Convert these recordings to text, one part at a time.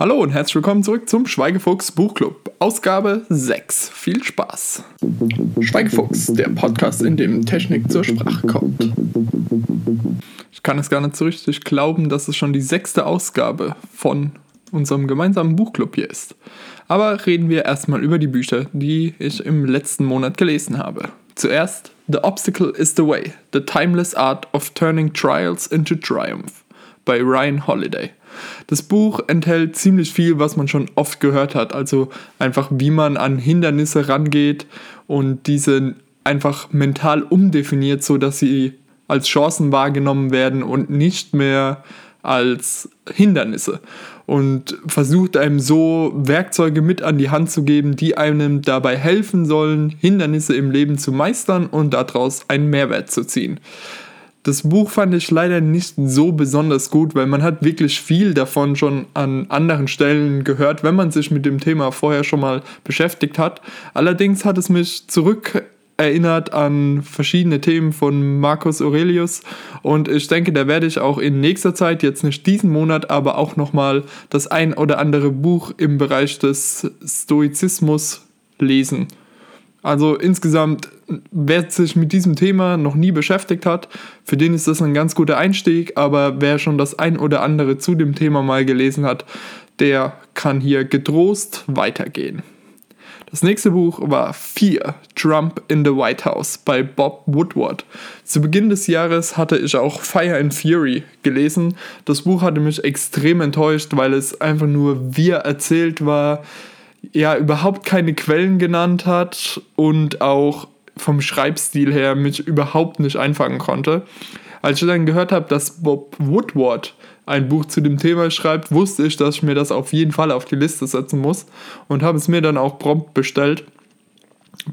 Hallo und herzlich willkommen zurück zum Schweigefuchs Buchclub, Ausgabe 6. Viel Spaß. Schweigefuchs, der Podcast, in dem Technik zur Sprache kommt. Ich kann es gar nicht so richtig glauben, dass es schon die sechste Ausgabe von unserem gemeinsamen Buchclub hier ist. Aber reden wir erstmal über die Bücher, die ich im letzten Monat gelesen habe. Zuerst The Obstacle is the Way, The Timeless Art of Turning Trials into Triumph bei Ryan Holiday. Das Buch enthält ziemlich viel, was man schon oft gehört hat. Also einfach, wie man an Hindernisse rangeht und diese einfach mental umdefiniert, sodass sie als Chancen wahrgenommen werden und nicht mehr als Hindernisse. Und versucht einem so Werkzeuge mit an die Hand zu geben, die einem dabei helfen sollen, Hindernisse im Leben zu meistern und daraus einen Mehrwert zu ziehen. Das Buch fand ich leider nicht so besonders gut, weil man hat wirklich viel davon schon an anderen Stellen gehört, wenn man sich mit dem Thema vorher schon mal beschäftigt hat. Allerdings hat es mich zurück erinnert an verschiedene Themen von Marcus Aurelius und ich denke, da werde ich auch in nächster Zeit, jetzt nicht diesen Monat, aber auch nochmal das ein oder andere Buch im Bereich des Stoizismus lesen. Also insgesamt, wer sich mit diesem Thema noch nie beschäftigt hat, für den ist das ein ganz guter Einstieg, aber wer schon das ein oder andere zu dem Thema mal gelesen hat, der kann hier getrost weitergehen. Das nächste Buch war Fear, Trump in the White House bei Bob Woodward. Zu Beginn des Jahres hatte ich auch Fire and Fury gelesen. Das Buch hatte mich extrem enttäuscht, weil es einfach nur wir erzählt war, ja überhaupt keine Quellen genannt hat und auch vom Schreibstil her mich überhaupt nicht einfangen konnte. Als ich dann gehört habe, dass Bob Woodward ein Buch zu dem Thema schreibt, wusste ich, dass ich mir das auf jeden Fall auf die Liste setzen muss und habe es mir dann auch prompt bestellt.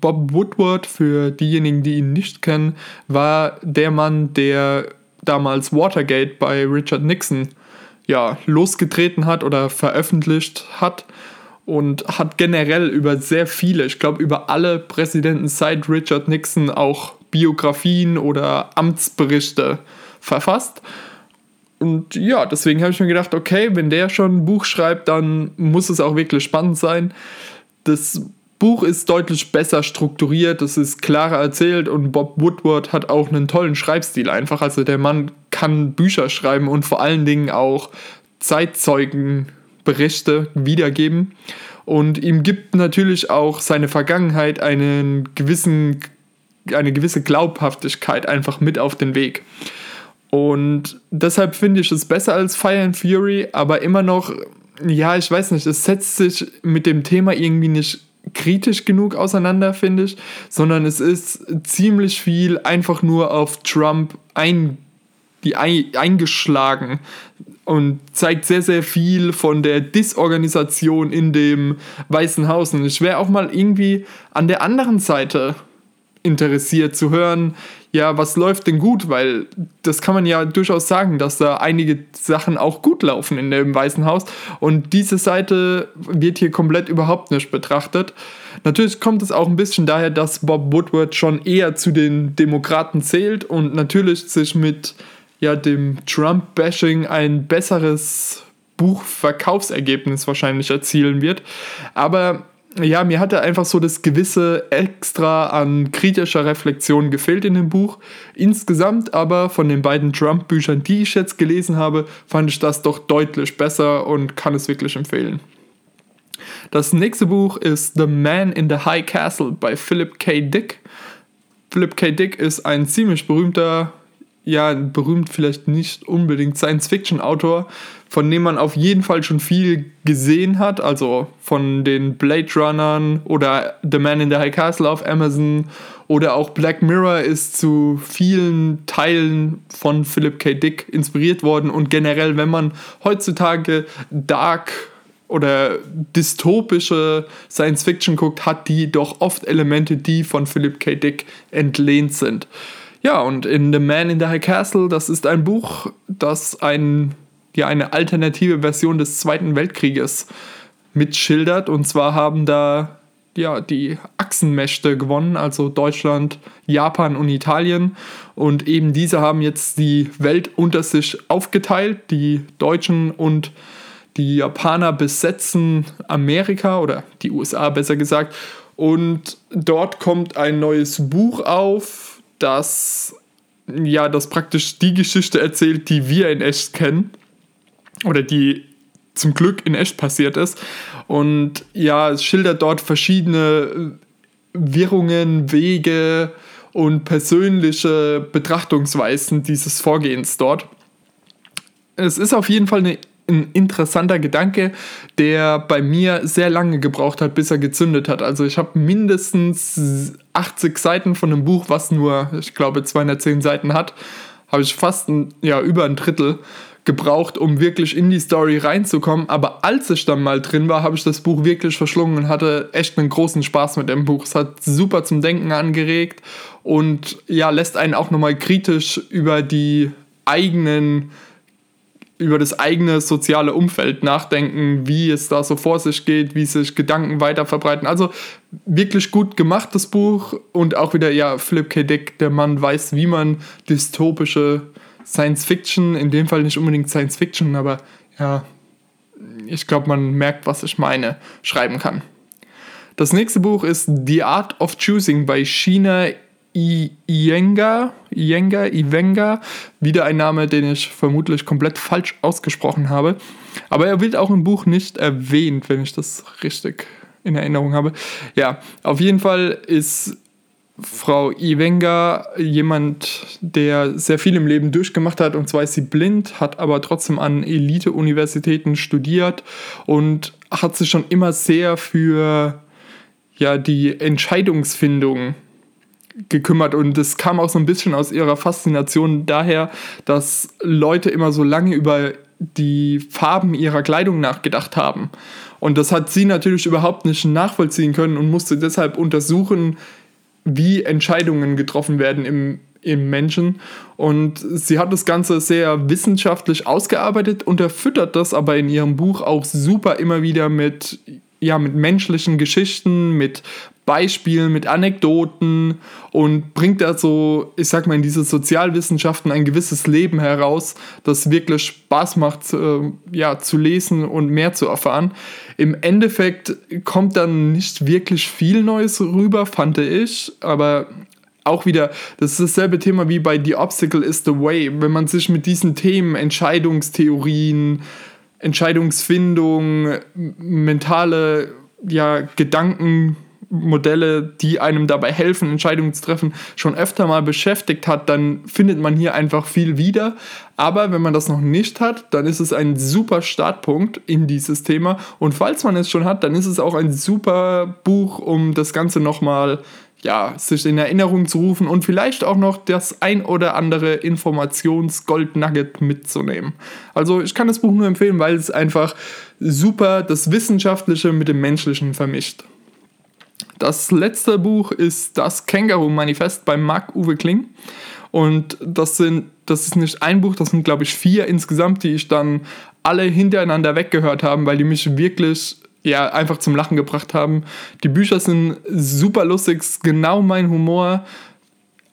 Bob Woodward, für diejenigen, die ihn nicht kennen, war der Mann, der damals Watergate bei Richard Nixon ja, losgetreten hat oder veröffentlicht hat und hat generell über sehr viele, ich glaube über alle Präsidenten seit Richard Nixon auch Biografien oder Amtsberichte verfasst. Und ja, deswegen habe ich mir gedacht, okay, wenn der schon ein Buch schreibt, dann muss es auch wirklich spannend sein. Das Buch ist deutlich besser strukturiert, es ist klarer erzählt und Bob Woodward hat auch einen tollen Schreibstil einfach. Also der Mann kann Bücher schreiben und vor allen Dingen auch Zeitzeugen Berichte wiedergeben. Und ihm gibt natürlich auch seine Vergangenheit einen gewissen, eine gewisse Glaubhaftigkeit einfach mit auf den Weg. Und deshalb finde ich es besser als Fire and Fury, aber immer noch, ja, ich weiß nicht, es setzt sich mit dem Thema irgendwie nicht kritisch genug auseinander, finde ich, sondern es ist ziemlich viel einfach nur auf Trump ein, die eingeschlagen und zeigt sehr, sehr viel von der Disorganisation in dem Weißen Haus. Und ich wäre auch mal irgendwie an der anderen Seite interessiert zu hören, ja, was läuft denn gut? Weil das kann man ja durchaus sagen, dass da einige Sachen auch gut laufen in dem Weißen Haus. Und diese Seite wird hier komplett überhaupt nicht betrachtet. Natürlich kommt es auch ein bisschen daher, dass Bob Woodward schon eher zu den Demokraten zählt und natürlich sich mit ja dem Trump-Bashing ein besseres Buchverkaufsergebnis wahrscheinlich erzielen wird. Aber ja, mir hatte einfach so das gewisse Extra an kritischer Reflexion gefehlt in dem Buch. Insgesamt aber von den beiden Trump-Büchern, die ich jetzt gelesen habe, fand ich das doch deutlich besser und kann es wirklich empfehlen. Das nächste Buch ist The Man in the High Castle bei Philip K. Dick. Philip K. Dick ist ein ziemlich berühmter ja, berühmt vielleicht nicht unbedingt Science-Fiction-Autor, von dem man auf jeden Fall schon viel gesehen hat, also von den Blade Runnern oder The Man in the High Castle auf Amazon oder auch Black Mirror ist zu vielen Teilen von Philip K. Dick inspiriert worden und generell, wenn man heutzutage Dark oder dystopische Science Fiction guckt, hat die doch oft Elemente, die von Philip K. Dick entlehnt sind. Ja, und in The Man in the High Castle, das ist ein Buch, das ein, ja, eine alternative Version des Zweiten Weltkrieges mitschildert. Und zwar haben da ja, die Achsenmächte gewonnen, also Deutschland, Japan und Italien. Und eben diese haben jetzt die Welt unter sich aufgeteilt, die Deutschen und Die Japaner besetzen Amerika oder die USA besser gesagt. Und dort kommt ein neues Buch auf, das ja, das praktisch die Geschichte erzählt, die wir in echt kennen. Oder die zum Glück in echt passiert ist. Und ja, es schildert dort verschiedene Wirrungen, Wege und persönliche Betrachtungsweisen dieses Vorgehens dort. Es ist auf jeden Fall eine, ein interessanter Gedanke, der bei mir sehr lange gebraucht hat, bis er gezündet hat. Also ich habe mindestens 80 Seiten von einem Buch, was nur, ich glaube, 210 Seiten hat, habe ich fast ein, ja, über ein Drittel gebraucht, um wirklich in die Story reinzukommen. Aber als ich dann mal drin war, habe ich das Buch wirklich verschlungen und hatte echt einen großen Spaß mit dem Buch. Es hat super zum Denken angeregt und ja, lässt einen auch nochmal kritisch über die eigenen über das eigene soziale Umfeld nachdenken, wie es da so vor sich geht, wie sich Gedanken weiter verbreiten. Also wirklich gut gemacht, das Buch. Und auch wieder, ja, Philip K. Dick, der Mann weiß, wie man dystopische Science Fiction, in dem Fall nicht unbedingt Science Fiction, aber ja, ich glaube, man merkt, was ich meine, schreiben kann. Das nächste Buch ist The Art of Choosing bei China Iyenga, Iyenga, Ivenga, wieder ein Name, den ich vermutlich komplett falsch ausgesprochen habe. Aber er wird auch im Buch nicht erwähnt, wenn ich das richtig in Erinnerung habe. Ja, auf jeden Fall ist Frau Ivenga jemand, der sehr viel im Leben durchgemacht hat. Und zwar ist sie blind, hat aber trotzdem an Elite-Universitäten studiert und hat sich schon immer sehr für ja, die Entscheidungsfindung gekümmert und es kam auch so ein bisschen aus ihrer Faszination daher, dass Leute immer so lange über die Farben ihrer Kleidung nachgedacht haben. Und das hat sie natürlich überhaupt nicht nachvollziehen können und musste deshalb untersuchen, wie Entscheidungen getroffen werden im, im Menschen. Und sie hat das Ganze sehr wissenschaftlich ausgearbeitet und erfüttert das aber in ihrem Buch auch super immer wieder mit ja, mit menschlichen Geschichten, mit Beispielen, mit Anekdoten und bringt da so, ich sag mal, in diese Sozialwissenschaften ein gewisses Leben heraus, das wirklich Spaß macht, äh, ja, zu lesen und mehr zu erfahren. Im Endeffekt kommt dann nicht wirklich viel Neues rüber, fand ich, aber auch wieder, das ist dasselbe Thema wie bei The Obstacle is the Way. Wenn man sich mit diesen Themen, Entscheidungstheorien, Entscheidungsfindung, mentale ja, Gedanken, Modelle, die einem dabei helfen, Entscheidungen zu treffen, schon öfter mal beschäftigt hat, dann findet man hier einfach viel wieder. Aber wenn man das noch nicht hat, dann ist es ein super Startpunkt in dieses Thema. Und falls man es schon hat, dann ist es auch ein super Buch, um das Ganze nochmal ja, sich in Erinnerung zu rufen und vielleicht auch noch das ein oder andere Informations-Gold-Nugget mitzunehmen. Also ich kann das Buch nur empfehlen, weil es einfach super das Wissenschaftliche mit dem Menschlichen vermischt. Das letzte Buch ist das Känguru-Manifest bei Marc-Uwe Kling. Und das, sind, das ist nicht ein Buch, das sind, glaube ich, vier insgesamt, die ich dann alle hintereinander weggehört habe, weil die mich wirklich ja, einfach zum Lachen gebracht haben. Die Bücher sind super lustig, genau mein Humor.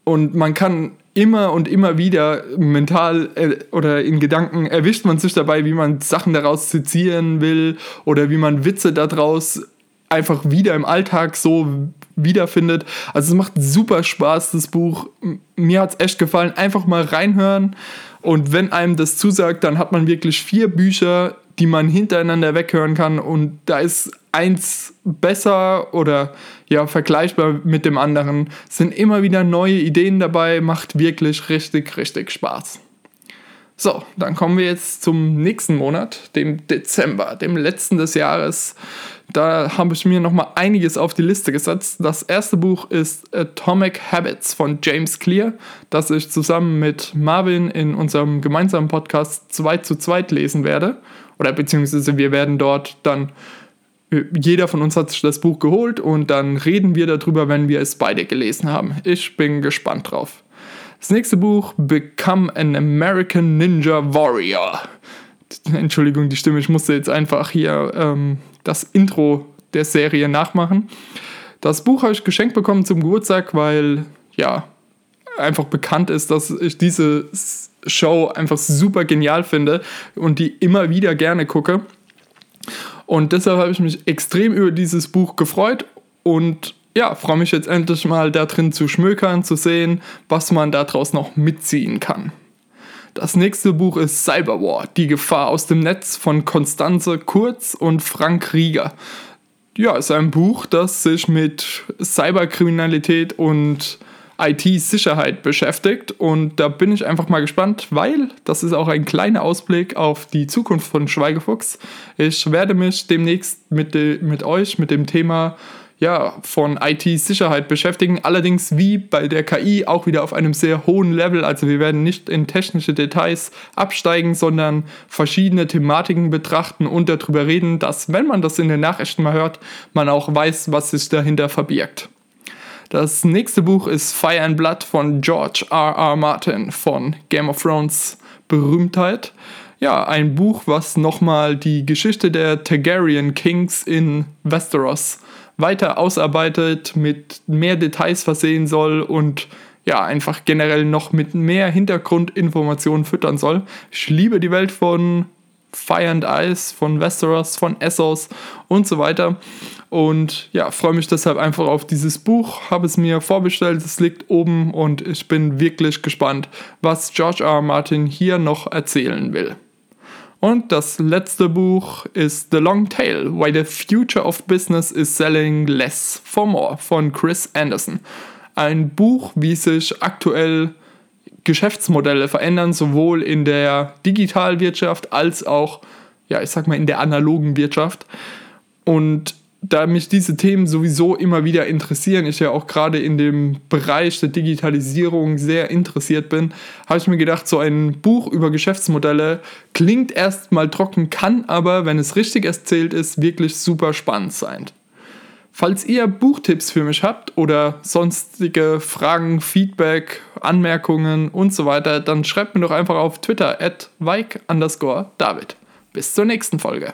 Und man kann immer und immer wieder mental äh, oder in Gedanken erwischt man sich dabei, wie man Sachen daraus zitieren will oder wie man Witze daraus einfach wieder im Alltag so wiederfindet. Also es macht super Spaß, das Buch. Mir hat es echt gefallen. Einfach mal reinhören. Und wenn einem das zusagt, dann hat man wirklich vier Bücher, die man hintereinander weghören kann. Und da ist eins besser oder ja vergleichbar mit dem anderen. Sind immer wieder neue Ideen dabei. Macht wirklich richtig, richtig Spaß. So, dann kommen wir jetzt zum nächsten Monat, dem Dezember, dem letzten des Jahres. Da habe ich mir noch mal einiges auf die Liste gesetzt. Das erste Buch ist Atomic Habits von James Clear, das ich zusammen mit Marvin in unserem gemeinsamen Podcast 2 zu 2 lesen werde. Oder beziehungsweise wir werden dort dann, jeder von uns hat sich das Buch geholt und dann reden wir darüber, wenn wir es beide gelesen haben. Ich bin gespannt drauf. Das nächste Buch, Become an American Ninja Warrior. Entschuldigung, die Stimme, ich musste jetzt einfach hier ähm, das Intro der Serie nachmachen. Das Buch habe ich geschenkt bekommen zum Geburtstag, weil ja, einfach bekannt ist, dass ich diese Show einfach super genial finde und die immer wieder gerne gucke. Und deshalb habe ich mich extrem über dieses Buch gefreut und ja, freue mich jetzt endlich mal da drin zu schmökern, zu sehen, was man daraus noch mitziehen kann. Das nächste Buch ist Cyberwar, die Gefahr aus dem Netz von Konstanze Kurz und Frank Rieger. Ja, ist ein Buch, das sich mit Cyberkriminalität und IT-Sicherheit beschäftigt und da bin ich einfach mal gespannt, weil das ist auch ein kleiner Ausblick auf die Zukunft von Schweigefuchs. Ich werde mich demnächst mit, de, mit euch mit dem Thema ja, von IT-Sicherheit beschäftigen. Allerdings wie bei der KI auch wieder auf einem sehr hohen Level. Also wir werden nicht in technische Details absteigen, sondern verschiedene Thematiken betrachten und darüber reden, dass, wenn man das in den Nachrichten mal hört, man auch weiß, was sich dahinter verbirgt. Das nächste Buch ist Fire and Blood von George R. R. Martin von Game of Thrones Berühmtheit. Ja, ein Buch, was nochmal die Geschichte der Targaryen Kings in Westeros weiter ausarbeitet, mit mehr Details versehen soll und ja, einfach generell noch mit mehr Hintergrundinformationen füttern soll. Ich liebe die Welt von Fire and Ice, von Westeros, von Essos und so weiter. Und ja, freue mich deshalb einfach auf dieses Buch, habe es mir vorbestellt, es liegt oben und ich bin wirklich gespannt, was George R. R. Martin hier noch erzählen will. Und das letzte Buch ist The Long Tail, Why the Future of Business is Selling Less for More von Chris Anderson. Ein Buch, wie sich aktuell Geschäftsmodelle verändern, sowohl in der Digitalwirtschaft als auch, ja, ich sag mal, in der analogen Wirtschaft. Und da mich diese Themen sowieso immer wieder interessieren, ich ja auch gerade in dem Bereich der Digitalisierung sehr interessiert bin, habe ich mir gedacht, so ein Buch über Geschäftsmodelle klingt erstmal trocken, kann aber, wenn es richtig erzählt ist, wirklich super spannend sein. Falls ihr Buchtipps für mich habt oder sonstige Fragen, Feedback, Anmerkungen und so weiter, dann schreibt mir doch einfach auf Twitter at David. Bis zur nächsten Folge.